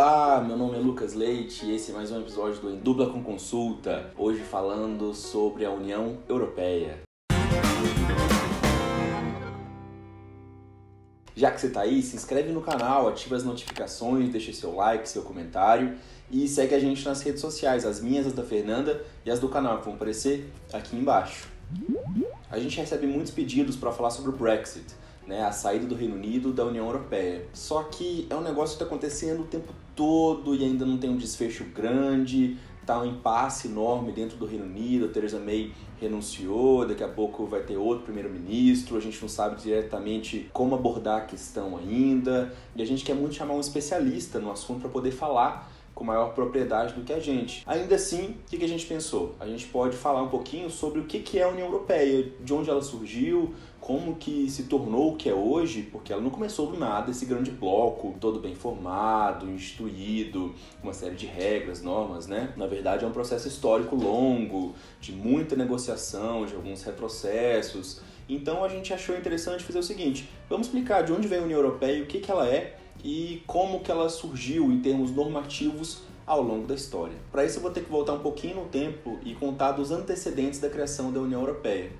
Olá, meu nome é Lucas Leite e esse é mais um episódio do Em Dupla com Consulta. Hoje falando sobre a União Europeia. Já que você está aí, se inscreve no canal, ativa as notificações, deixa seu like, seu comentário e segue a gente nas redes sociais, as minhas, as da Fernanda e as do canal que vão aparecer aqui embaixo. A gente recebe muitos pedidos para falar sobre o Brexit né, a saída do Reino Unido da União Europeia. Só que é um negócio que está acontecendo o tempo todo e ainda não tem um desfecho grande, tá um impasse enorme dentro do Reino Unido, a Theresa May renunciou, daqui a pouco vai ter outro primeiro-ministro, a gente não sabe diretamente como abordar a questão ainda, e a gente quer muito chamar um especialista no assunto para poder falar com maior propriedade do que a gente. Ainda assim, o que a gente pensou? A gente pode falar um pouquinho sobre o que é a União Europeia, de onde ela surgiu, como que se tornou o que é hoje, porque ela não começou do nada, esse grande bloco, todo bem formado, instituído, uma série de regras, normas, né? Na verdade, é um processo histórico longo, de muita negociação, de alguns retrocessos. Então a gente achou interessante fazer o seguinte: vamos explicar de onde vem a União Europeia, o que, que ela é e como que ela surgiu em termos normativos ao longo da história. Para isso eu vou ter que voltar um pouquinho no tempo e contar dos antecedentes da criação da União Europeia.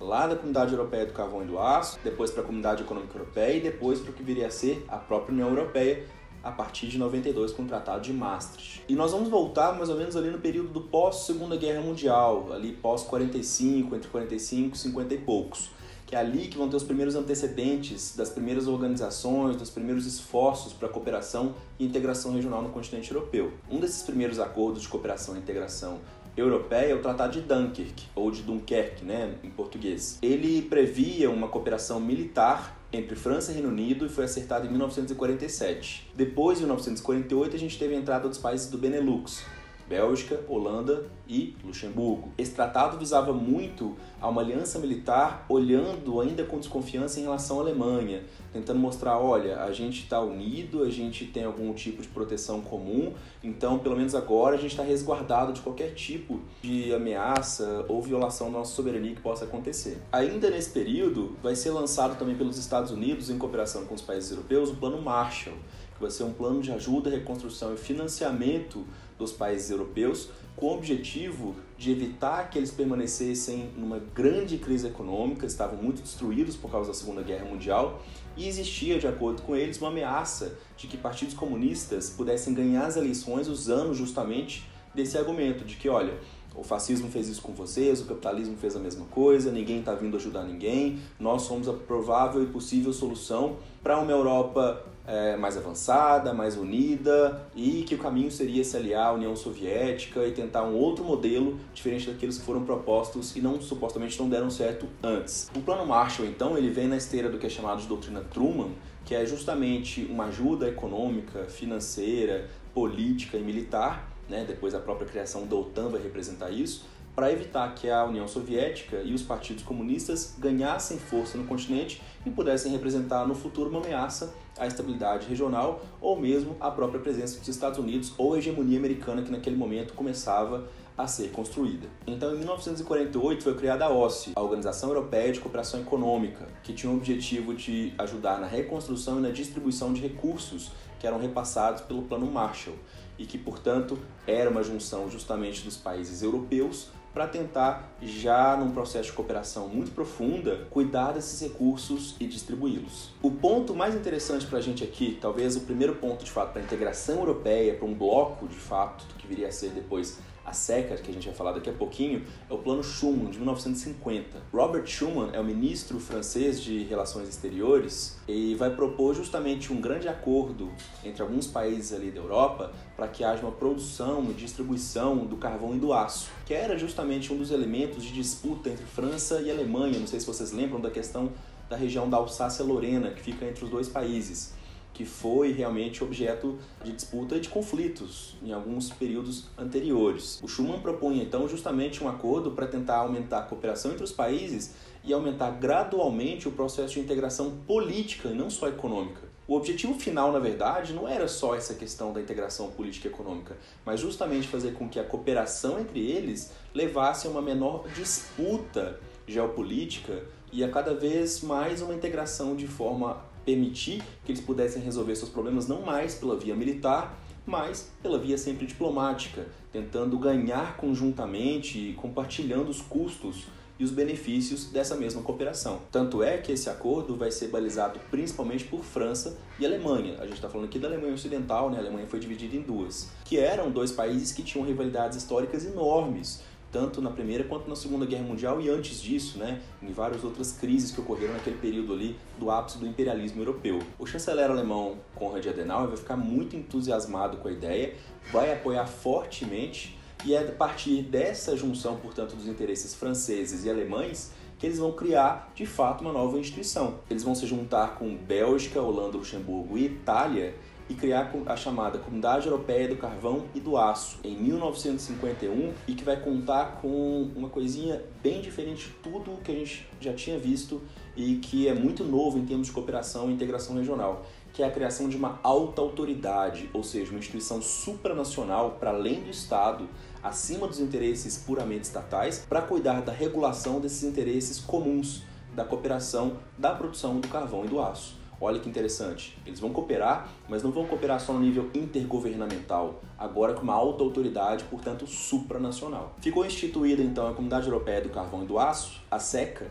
Lá da Comunidade Europeia do Carvão e do Aço, depois para a Comunidade Econômica Europeia e depois para o que viria a ser a própria União Europeia a partir de 92 com o Tratado de Maastricht. E nós vamos voltar mais ou menos ali no período do pós Segunda Guerra Mundial, ali pós 45, entre 45 e 50 e poucos que é ali que vão ter os primeiros antecedentes das primeiras organizações, dos primeiros esforços para cooperação e integração regional no continente europeu. Um desses primeiros acordos de cooperação e integração europeia é o Tratado de Dunkirk, ou de Dunkerque, né, em português. Ele previa uma cooperação militar entre França e Reino Unido e foi acertado em 1947. Depois, em 1948, a gente teve a entrada dos países do Benelux, Bélgica, Holanda e Luxemburgo. Esse tratado visava muito a uma aliança militar, olhando ainda com desconfiança em relação à Alemanha, tentando mostrar, olha, a gente está unido, a gente tem algum tipo de proteção comum, então pelo menos agora a gente está resguardado de qualquer tipo de ameaça ou violação da nossa soberania que possa acontecer. Ainda nesse período, vai ser lançado também pelos Estados Unidos, em cooperação com os países europeus, o Plano Marshall, que vai ser um plano de ajuda, reconstrução e financiamento dos países europeus, com o objetivo de evitar que eles permanecessem numa grande crise econômica, estavam muito destruídos por causa da Segunda Guerra Mundial, e existia, de acordo com eles, uma ameaça de que partidos comunistas pudessem ganhar as eleições usando justamente desse argumento de que, olha, o fascismo fez isso com vocês, o capitalismo fez a mesma coisa, ninguém está vindo ajudar ninguém, nós somos a provável e possível solução para uma Europa é, mais avançada, mais unida e que o caminho seria se aliar à União Soviética e tentar um outro modelo diferente daqueles que foram propostos e não supostamente não deram certo antes. O Plano Marshall, então, ele vem na esteira do que é chamado de doutrina Truman, que é justamente uma ajuda econômica, financeira, política e militar, né? depois a própria criação da OTAN vai representar isso, para evitar que a União Soviética e os partidos comunistas ganhassem força no continente e pudessem representar no futuro uma ameaça à estabilidade regional ou mesmo à própria presença dos Estados Unidos ou a hegemonia americana que naquele momento começava a ser construída. Então, em 1948 foi criada a OSCE, a Organização Europeia de Cooperação Econômica, que tinha o objetivo de ajudar na reconstrução e na distribuição de recursos que eram repassados pelo Plano Marshall e que, portanto, era uma junção justamente dos países europeus para tentar, já num processo de cooperação muito profunda, cuidar desses recursos e distribuí-los. O ponto mais interessante para a gente aqui, talvez o primeiro ponto de fato para a integração europeia, para um bloco de fato, que viria a ser depois a SECA, que a gente vai falar daqui a pouquinho, é o Plano Schuman, de 1950. Robert Schuman é o ministro francês de Relações Exteriores e vai propor justamente um grande acordo entre alguns países ali da Europa para que haja uma produção e distribuição do carvão e do aço, que era justamente um dos elementos de disputa entre França e Alemanha. Não sei se vocês lembram da questão da região da Alsácia-Lorena, que fica entre os dois países que foi realmente objeto de disputa e de conflitos em alguns períodos anteriores. O Schuman propõe então justamente um acordo para tentar aumentar a cooperação entre os países e aumentar gradualmente o processo de integração política e não só econômica. O objetivo final, na verdade, não era só essa questão da integração política e econômica, mas justamente fazer com que a cooperação entre eles levasse a uma menor disputa geopolítica e a cada vez mais uma integração de forma permitir que eles pudessem resolver seus problemas não mais pela via militar, mas pela via sempre diplomática, tentando ganhar conjuntamente e compartilhando os custos e os benefícios dessa mesma cooperação. Tanto é que esse acordo vai ser balizado principalmente por França e Alemanha. A gente está falando aqui da Alemanha Ocidental, né? A Alemanha foi dividida em duas, que eram dois países que tinham rivalidades históricas enormes tanto na Primeira quanto na Segunda Guerra Mundial e antes disso, né, em várias outras crises que ocorreram naquele período ali do ápice do imperialismo europeu. O chanceler alemão Konrad Adenauer vai ficar muito entusiasmado com a ideia, vai apoiar fortemente e é a partir dessa junção, portanto, dos interesses franceses e alemães que eles vão criar, de fato, uma nova instituição. Eles vão se juntar com Bélgica, Holanda, Luxemburgo e Itália e criar a chamada Comunidade Europeia do Carvão e do Aço em 1951 e que vai contar com uma coisinha bem diferente de tudo que a gente já tinha visto e que é muito novo em termos de cooperação e integração regional, que é a criação de uma alta autoridade, ou seja, uma instituição supranacional para além do Estado, acima dos interesses puramente estatais, para cuidar da regulação desses interesses comuns da cooperação da produção do carvão e do aço. Olha que interessante. Eles vão cooperar, mas não vão cooperar só no nível intergovernamental, agora com uma alta autoridade, portanto, supranacional. Ficou instituída então a Comunidade Europeia do Carvão e do Aço, a SECA,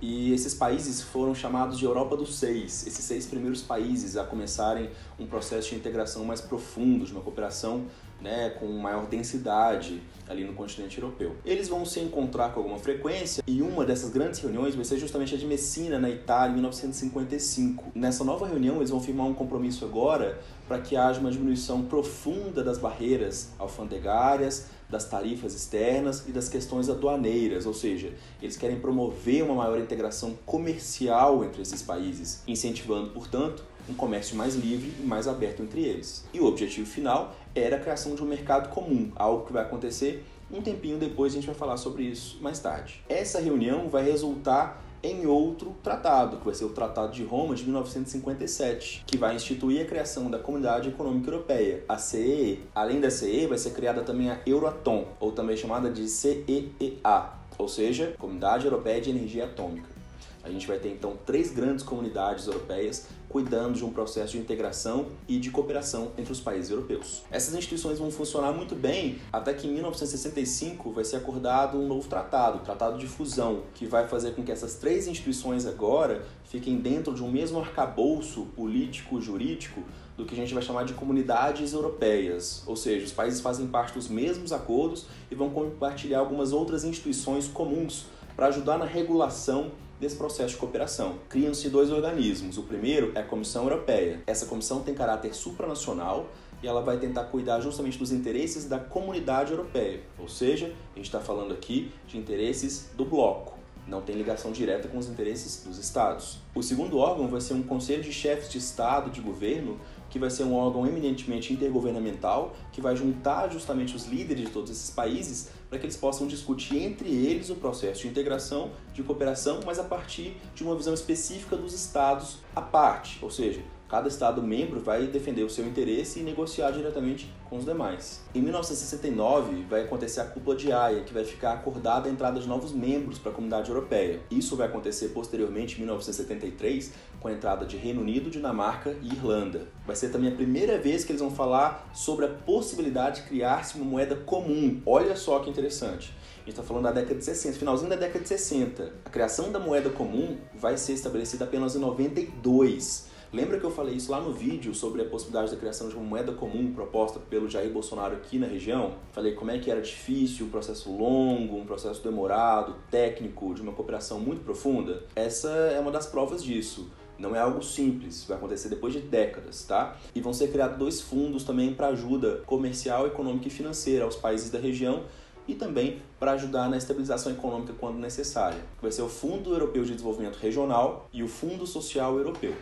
e esses países foram chamados de Europa dos Seis, esses seis primeiros países a começarem um processo de integração mais profundo, de uma cooperação né, com maior densidade ali no continente europeu. Eles vão se encontrar com alguma frequência e uma dessas grandes reuniões vai ser justamente a de Messina, na Itália, em 1955. Nessa nova reunião, eles vão firmar um compromisso agora para que haja uma diminuição profunda das barreiras alfandegárias, das tarifas externas e das questões aduaneiras, ou seja, eles querem promover uma maior integração comercial entre esses países, incentivando, portanto, um comércio mais livre e mais aberto entre eles. E o objetivo final era a criação de um mercado comum, algo que vai acontecer um tempinho depois, a gente vai falar sobre isso mais tarde. Essa reunião vai resultar em outro tratado, que vai ser o Tratado de Roma de 1957, que vai instituir a criação da Comunidade Econômica Europeia, a CEE. Além da CEE, vai ser criada também a Euratom, ou também chamada de CEEA, ou seja, Comunidade Europeia de Energia Atômica. A gente vai ter então três grandes comunidades europeias cuidando de um processo de integração e de cooperação entre os países europeus. Essas instituições vão funcionar muito bem até que em 1965 vai ser acordado um novo tratado, o Tratado de Fusão, que vai fazer com que essas três instituições agora fiquem dentro de um mesmo arcabouço político-jurídico do que a gente vai chamar de comunidades europeias, ou seja, os países fazem parte dos mesmos acordos e vão compartilhar algumas outras instituições comuns para ajudar na regulação desse processo de cooperação. Criam-se dois organismos. O primeiro é a Comissão Europeia. Essa comissão tem caráter supranacional e ela vai tentar cuidar justamente dos interesses da comunidade europeia. Ou seja, a gente está falando aqui de interesses do bloco. Não tem ligação direta com os interesses dos estados. O segundo órgão vai ser um conselho de chefes de estado, de governo, que vai ser um órgão eminentemente intergovernamental, que vai juntar justamente os líderes de todos esses países para que eles possam discutir entre eles o processo de integração, de cooperação, mas a partir de uma visão específica dos estados à parte, ou seja, Cada Estado membro vai defender o seu interesse e negociar diretamente com os demais. Em 1969 vai acontecer a cúpula de Haia, que vai ficar acordada a entrada de novos membros para a comunidade europeia. Isso vai acontecer posteriormente em 1973 com a entrada de Reino Unido, Dinamarca e Irlanda. Vai ser também a primeira vez que eles vão falar sobre a possibilidade de criar-se uma moeda comum. Olha só que interessante. A gente está falando da década de 60, finalzinho da década de 60. A criação da moeda comum vai ser estabelecida apenas em 92. Lembra que eu falei isso lá no vídeo sobre a possibilidade da criação de uma moeda comum proposta pelo Jair Bolsonaro aqui na região? Falei como é que era difícil, um processo longo, um processo demorado, técnico, de uma cooperação muito profunda? Essa é uma das provas disso. Não é algo simples, vai acontecer depois de décadas, tá? E vão ser criados dois fundos também para ajuda comercial, econômica e financeira aos países da região e também para ajudar na estabilização econômica quando necessária. Vai ser o Fundo Europeu de Desenvolvimento Regional e o Fundo Social Europeu.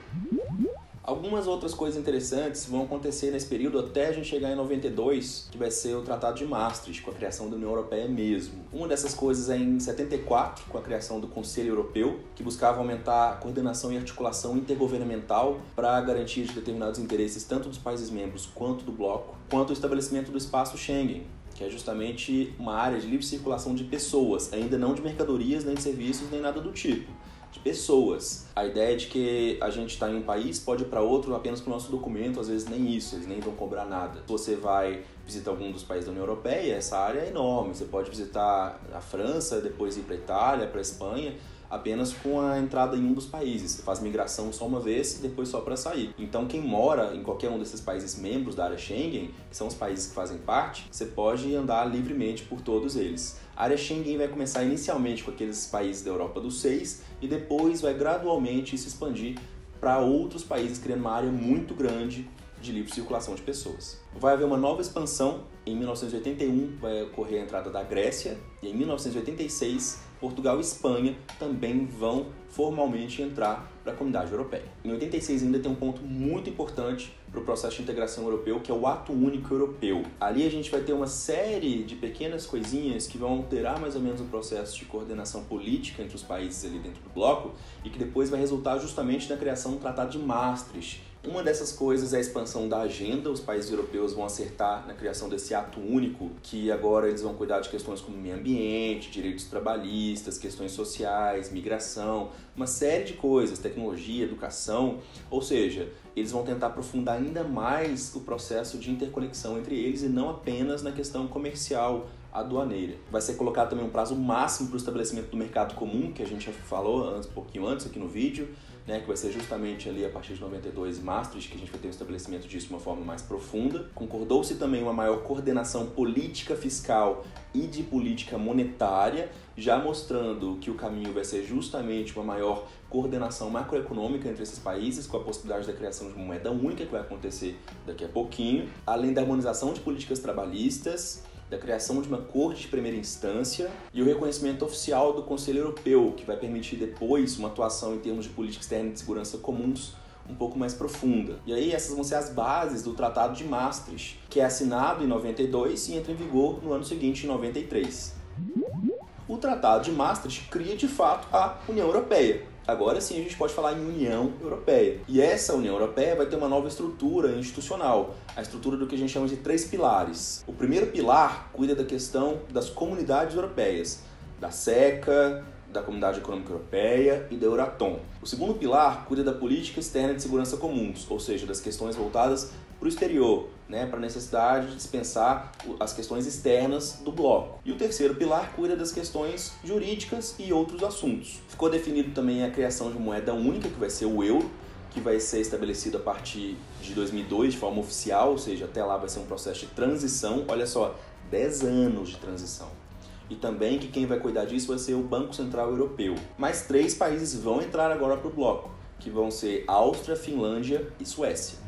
Algumas outras coisas interessantes vão acontecer nesse período até a gente chegar em 92, que vai ser o Tratado de Maastricht, com a criação da União Europeia mesmo. Uma dessas coisas é em 74, com a criação do Conselho Europeu, que buscava aumentar a coordenação e articulação intergovernamental para de determinados interesses tanto dos países membros quanto do bloco, quanto o estabelecimento do espaço Schengen, que é justamente uma área de livre circulação de pessoas, ainda não de mercadorias, nem de serviços, nem nada do tipo de pessoas. A ideia é de que a gente está em um país, pode ir para outro apenas com o nosso documento, às vezes nem isso, eles nem vão cobrar nada. Se você vai visitar algum dos países da União Europeia, essa área é enorme. Você pode visitar a França, depois ir para a Itália, para a Espanha apenas com a entrada em um dos países. Você faz migração só uma vez e depois só para sair. Então, quem mora em qualquer um desses países membros da área Schengen, que são os países que fazem parte, você pode andar livremente por todos eles. A área Schengen vai começar inicialmente com aqueles países da Europa dos seis e depois vai gradualmente se expandir para outros países, criando uma área muito grande de livre circulação de pessoas. Vai haver uma nova expansão. Em 1981 vai ocorrer a entrada da Grécia e em 1986 Portugal e Espanha também vão formalmente entrar para a comunidade europeia. Em 86 ainda tem um ponto muito importante para o processo de integração europeu, que é o Ato Único Europeu. Ali a gente vai ter uma série de pequenas coisinhas que vão alterar mais ou menos o processo de coordenação política entre os países ali dentro do bloco e que depois vai resultar justamente na criação do Tratado de Maastricht, uma dessas coisas é a expansão da agenda. Os países europeus vão acertar na criação desse ato único, que agora eles vão cuidar de questões como meio ambiente, direitos trabalhistas, questões sociais, migração, uma série de coisas, tecnologia, educação. Ou seja, eles vão tentar aprofundar ainda mais o processo de interconexão entre eles e não apenas na questão comercial, aduaneira. Vai ser colocado também um prazo máximo para o estabelecimento do mercado comum, que a gente já falou antes, um pouquinho antes aqui no vídeo, né, que vai ser justamente ali a partir de 92 Maastricht, que a gente vai ter um estabelecimento disso de uma forma mais profunda. Concordou-se também uma maior coordenação política fiscal e de política monetária, já mostrando que o caminho vai ser justamente uma maior coordenação macroeconômica entre esses países, com a possibilidade da criação de uma moeda única que vai acontecer daqui a pouquinho, além da harmonização de políticas trabalhistas, da criação de uma corte de primeira instância e o reconhecimento oficial do Conselho Europeu, que vai permitir depois uma atuação em termos de política externa e de segurança comuns um pouco mais profunda. E aí essas vão ser as bases do Tratado de Maastricht, que é assinado em 92 e entra em vigor no ano seguinte, em 93. O Tratado de Maastricht cria de fato a União Europeia, Agora sim a gente pode falar em União Europeia. E essa União Europeia vai ter uma nova estrutura institucional, a estrutura do que a gente chama de três pilares. O primeiro pilar cuida da questão das comunidades europeias, da SECA, da Comunidade Econômica Europeia e da Euratom. O segundo pilar cuida da política externa de segurança comuns, ou seja, das questões voltadas para o exterior, né, para a necessidade de dispensar as questões externas do bloco. E o terceiro pilar cuida das questões jurídicas e outros assuntos. Ficou definido também a criação de moeda única, que vai ser o euro, que vai ser estabelecido a partir de 2002 de forma oficial, ou seja, até lá vai ser um processo de transição. Olha só, 10 anos de transição. E também que quem vai cuidar disso vai ser o Banco Central Europeu. Mais três países vão entrar agora para o bloco, que vão ser Áustria, Finlândia e Suécia.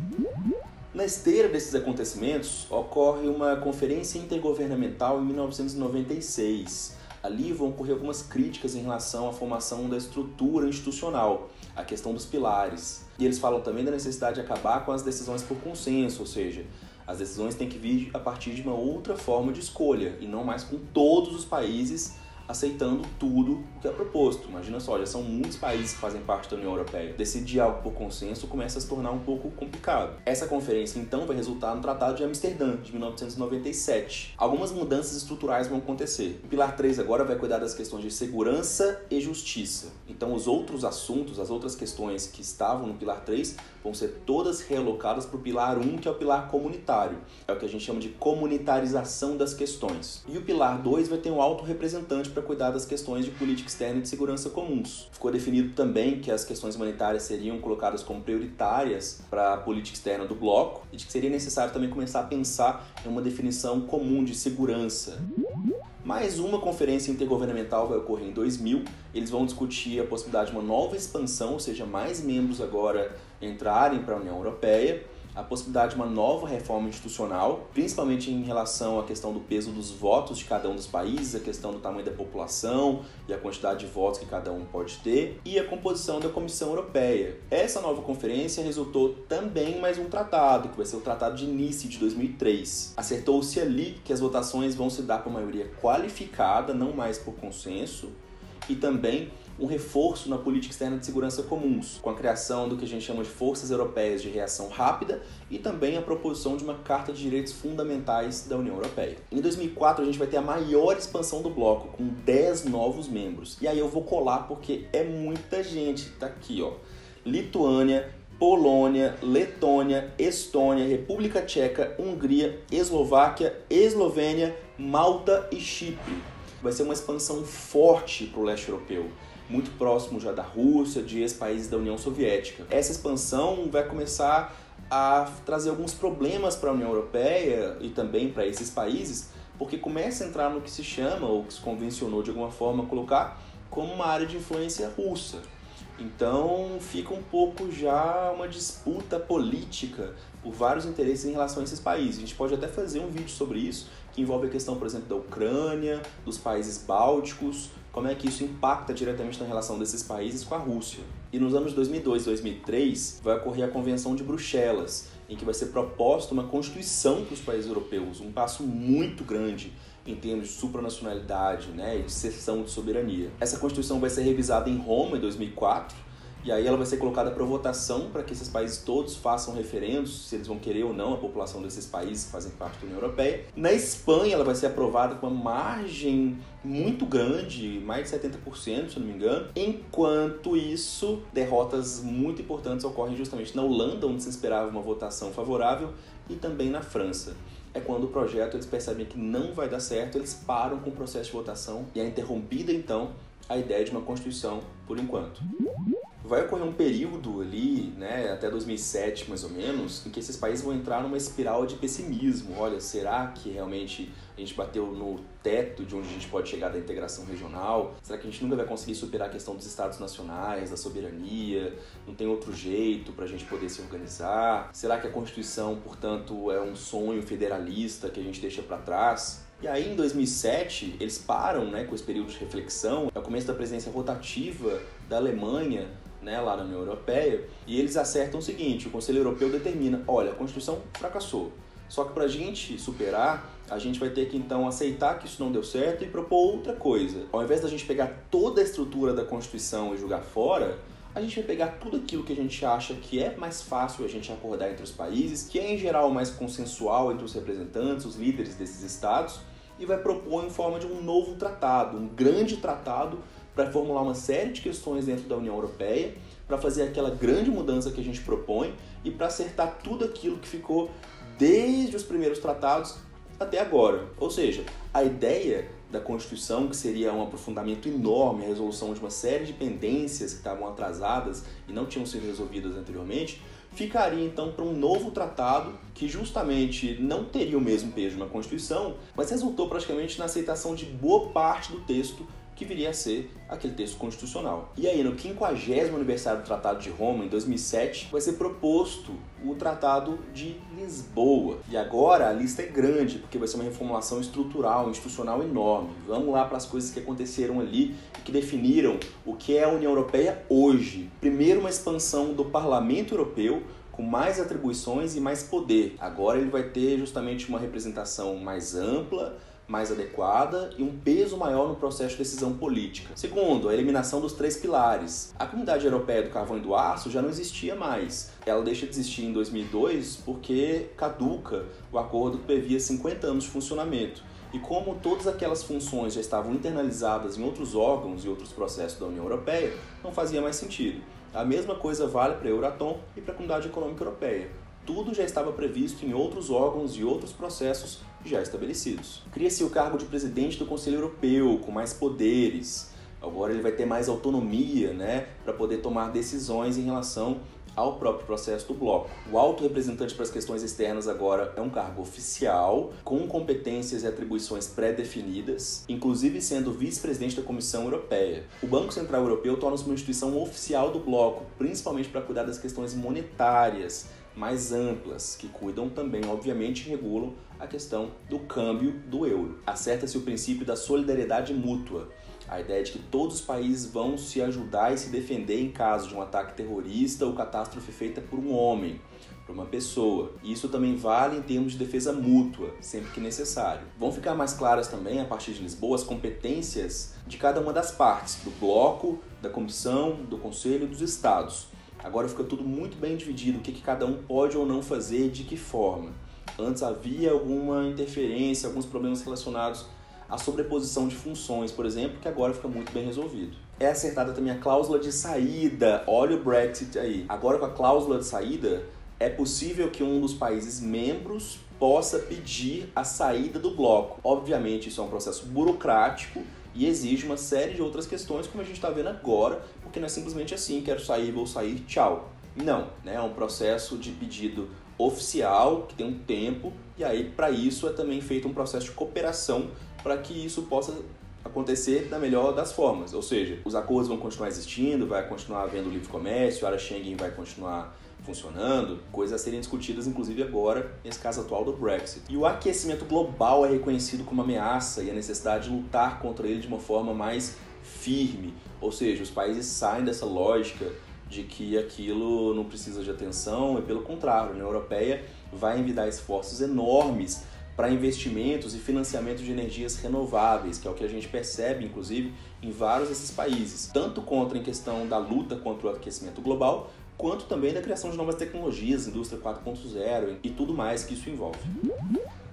Na esteira desses acontecimentos, ocorre uma conferência intergovernamental em 1996. Ali vão ocorrer algumas críticas em relação à formação da estrutura institucional, a questão dos pilares. E eles falam também da necessidade de acabar com as decisões por consenso, ou seja, as decisões têm que vir a partir de uma outra forma de escolha e não mais com todos os países aceitando tudo o que é proposto. Imagina só, já são muitos países que fazem parte da União Europeia. Decidir algo por consenso começa a se tornar um pouco complicado. Essa conferência, então, vai resultar no Tratado de Amsterdã, de 1997. Algumas mudanças estruturais vão acontecer. O Pilar 3 agora vai cuidar das questões de segurança e justiça. Então, os outros assuntos, as outras questões que estavam no Pilar 3 vão ser todas realocadas para o Pilar 1, que é o pilar comunitário. É o que a gente chama de comunitarização das questões. E o Pilar 2 vai ter um alto representante para cuidar das questões de política externa e de segurança comuns. Ficou definido também que as questões humanitárias seriam colocadas como prioritárias para a política externa do bloco e de que seria necessário também começar a pensar em uma definição comum de segurança. Mais uma conferência intergovernamental vai ocorrer em 2000. Eles vão discutir a possibilidade de uma nova expansão, ou seja, mais membros agora entrarem para a União Europeia a possibilidade de uma nova reforma institucional, principalmente em relação à questão do peso dos votos de cada um dos países, a questão do tamanho da população e a quantidade de votos que cada um pode ter, e a composição da Comissão Europeia. Essa nova conferência resultou também mais um tratado, que vai ser o Tratado de Nice de 2003. Acertou-se ali que as votações vão se dar por maioria qualificada, não mais por consenso, e também um reforço na política externa de segurança comuns, com a criação do que a gente chama de forças europeias de reação rápida e também a proposição de uma Carta de Direitos Fundamentais da União Europeia. Em 2004 a gente vai ter a maior expansão do bloco, com 10 novos membros. E aí eu vou colar porque é muita gente. Tá aqui, ó. Lituânia, Polônia, Letônia, Estônia, República Tcheca, Hungria, Eslováquia, Eslovênia, Malta e Chipre. Vai ser uma expansão forte para o leste europeu, muito próximo já da Rússia, de ex-países da União Soviética. Essa expansão vai começar a trazer alguns problemas para a União Europeia e também para esses países, porque começa a entrar no que se chama, ou que se convencionou de alguma forma colocar, como uma área de influência russa. Então fica um pouco já uma disputa política por vários interesses em relação a esses países. A gente pode até fazer um vídeo sobre isso, que envolve a questão, por exemplo, da Ucrânia, dos países bálticos, como é que isso impacta diretamente na relação desses países com a Rússia. E nos anos 2002 e 2003 vai ocorrer a Convenção de Bruxelas, em que vai ser proposta uma constituição para os países europeus, um passo muito grande em termos de supranacionalidade né, e de cessão de soberania. Essa Constituição vai ser revisada em Roma em 2004 e aí ela vai ser colocada para votação para que esses países todos façam referendos se eles vão querer ou não a população desses países que fazem parte da União Europeia. Na Espanha ela vai ser aprovada com uma margem muito grande, mais de 70%, se não me engano. Enquanto isso, derrotas muito importantes ocorrem justamente na Holanda, onde se esperava uma votação favorável, e também na França é quando o projeto eles percebem que não vai dar certo, eles param com o processo de votação e é interrompida então a ideia de uma constituição por enquanto. Vai ocorrer um período ali, né, até 2007 mais ou menos, em que esses países vão entrar numa espiral de pessimismo. Olha, será que realmente a gente bateu no teto de onde a gente pode chegar da integração regional? Será que a gente nunca vai conseguir superar a questão dos estados nacionais, da soberania? Não tem outro jeito para a gente poder se organizar? Será que a Constituição, portanto, é um sonho federalista que a gente deixa para trás? E aí, em 2007, eles param né, com esse período de reflexão, é o começo da presidência rotativa da Alemanha né, lá na União Europeia, e eles acertam o seguinte: o Conselho Europeu determina, olha, a Constituição fracassou. Só que para a gente superar, a gente vai ter que então aceitar que isso não deu certo e propor outra coisa. Ao invés da gente pegar toda a estrutura da Constituição e jogar fora, a gente vai pegar tudo aquilo que a gente acha que é mais fácil a gente acordar entre os países, que é em geral mais consensual entre os representantes, os líderes desses estados, e vai propor em forma de um novo tratado, um grande tratado para formular uma série de questões dentro da União Europeia, para fazer aquela grande mudança que a gente propõe e para acertar tudo aquilo que ficou desde os primeiros tratados até agora. Ou seja, a ideia da Constituição, que seria um aprofundamento enorme, a resolução de uma série de pendências que estavam atrasadas e não tinham sido resolvidas anteriormente, ficaria então para um novo tratado que justamente não teria o mesmo peso uma Constituição, mas resultou praticamente na aceitação de boa parte do texto que viria a ser aquele texto constitucional. E aí, no 50 aniversário do Tratado de Roma, em 2007, vai ser proposto o Tratado de Lisboa. E agora a lista é grande, porque vai ser uma reformulação estrutural, institucional enorme. Vamos lá para as coisas que aconteceram ali e que definiram o que é a União Europeia hoje. Primeiro, uma expansão do Parlamento Europeu com mais atribuições e mais poder. Agora ele vai ter justamente uma representação mais ampla, mais adequada e um peso maior no processo de decisão política. Segundo, a eliminação dos três pilares. A Comunidade Europeia do Carvão e do Aço já não existia mais. Ela deixa de existir em 2002 porque caduca o acordo que previa 50 anos de funcionamento. E como todas aquelas funções já estavam internalizadas em outros órgãos e outros processos da União Europeia, não fazia mais sentido. A mesma coisa vale para a Euratom e para a Comunidade Econômica Europeia. Tudo já estava previsto em outros órgãos e outros processos já estabelecidos. Cria-se o cargo de presidente do Conselho Europeu, com mais poderes. Agora ele vai ter mais autonomia né, para poder tomar decisões em relação ao próprio processo do bloco. O alto representante para as questões externas agora é um cargo oficial, com competências e atribuições pré-definidas, inclusive sendo vice-presidente da Comissão Europeia. O Banco Central Europeu torna-se uma instituição oficial do bloco, principalmente para cuidar das questões monetárias mais amplas, que cuidam também, obviamente, regulam a questão do câmbio do euro. Acerta-se o princípio da solidariedade mútua, a ideia de que todos os países vão se ajudar e se defender em caso de um ataque terrorista ou catástrofe feita por um homem. para uma pessoa. E isso também vale em termos de defesa mútua, sempre que necessário. Vão ficar mais claras também, a partir de Lisboa, as competências de cada uma das partes, do bloco, da comissão, do conselho e dos estados. Agora fica tudo muito bem dividido, o que, que cada um pode ou não fazer, de que forma. Antes havia alguma interferência, alguns problemas relacionados à sobreposição de funções, por exemplo, que agora fica muito bem resolvido. É acertada também a cláusula de saída. Olha o Brexit aí. Agora com a cláusula de saída, é possível que um dos países membros possa pedir a saída do bloco. Obviamente, isso é um processo burocrático e exige uma série de outras questões, como a gente está vendo agora, porque não é simplesmente assim, quero sair, vou sair, tchau. Não, né? é um processo de pedido oficial, que tem um tempo, e aí para isso é também feito um processo de cooperação para que isso possa acontecer da melhor das formas. Ou seja, os acordos vão continuar existindo, vai continuar havendo livre comércio, a área Schengen vai continuar funcionando, coisas a serem discutidas inclusive agora nesse caso atual do Brexit. E o aquecimento global é reconhecido como ameaça e a necessidade de lutar contra ele de uma forma mais firme, ou seja, os países saem dessa lógica de que aquilo não precisa de atenção e pelo contrário, a União Europeia vai envidar esforços enormes para investimentos e financiamento de energias renováveis, que é o que a gente percebe, inclusive, em vários desses países, tanto contra em questão da luta contra o aquecimento global, quanto também da criação de novas tecnologias, indústria 4.0 e tudo mais que isso envolve.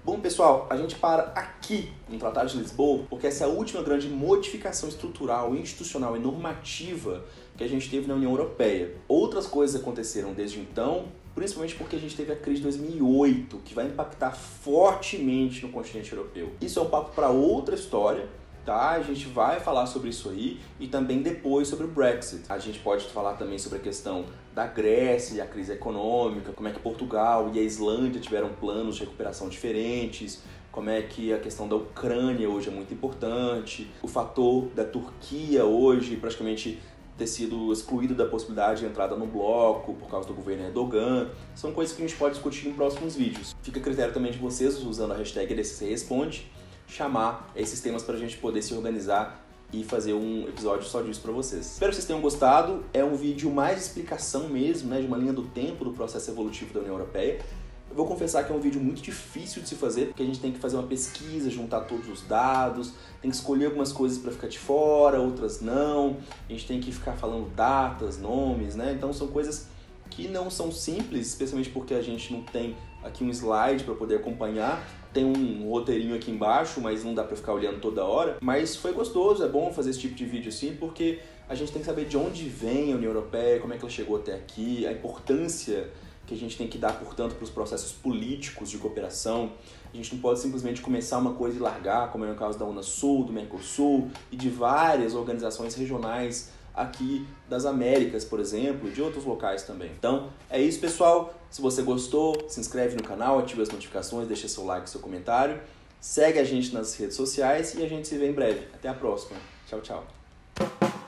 Bom, pessoal, a gente para aqui no Tratado de Lisboa, porque essa é a última grande modificação estrutural, institucional e normativa que a gente teve na União Europeia. Outras coisas aconteceram desde então, principalmente porque a gente teve a crise de 2008, que vai impactar fortemente no continente europeu. Isso é um papo para outra história, tá? A gente vai falar sobre isso aí e também depois sobre o Brexit. A gente pode falar também sobre a questão da Grécia e a crise econômica, como é que Portugal e a Islândia tiveram planos de recuperação diferentes, como é que a questão da Ucrânia hoje é muito importante, o fator da Turquia hoje praticamente ter sido excluído da possibilidade de entrada no bloco por causa do governo Erdogan. São coisas que a gente pode discutir em próximos vídeos. Fica a critério também de vocês, usando a hashtag DCC Responde, chamar esses temas para a gente poder se organizar e fazer um episódio só disso para vocês. Espero que vocês tenham gostado. É um vídeo mais de explicação mesmo, né, de uma linha do tempo do processo evolutivo da União Europeia. Eu vou confessar que é um vídeo muito difícil de se fazer, porque a gente tem que fazer uma pesquisa, juntar todos os dados, tem que escolher algumas coisas para ficar de fora, outras não. A gente tem que ficar falando datas, nomes, né? Então são coisas que não são simples, especialmente porque a gente não tem aqui um slide para poder acompanhar. Tem um roteirinho aqui embaixo, mas não dá para ficar olhando toda hora. Mas foi gostoso, é bom fazer esse tipo de vídeo assim, porque a gente tem que saber de onde vem a União Europeia, como é que ela chegou até aqui, a importância que a gente tem que dar, portanto, para os processos políticos de cooperação. A gente não pode simplesmente começar uma coisa e largar, como é no caso da Unasul, do Mercosul e de várias organizações regionais aqui das Américas, por exemplo, de outros locais também. Então, é isso, pessoal. Se você gostou, se inscreve no canal, ativa as notificações, deixa seu like, seu comentário. Segue a gente nas redes sociais e a gente se vê em breve. Até a próxima. Tchau, tchau.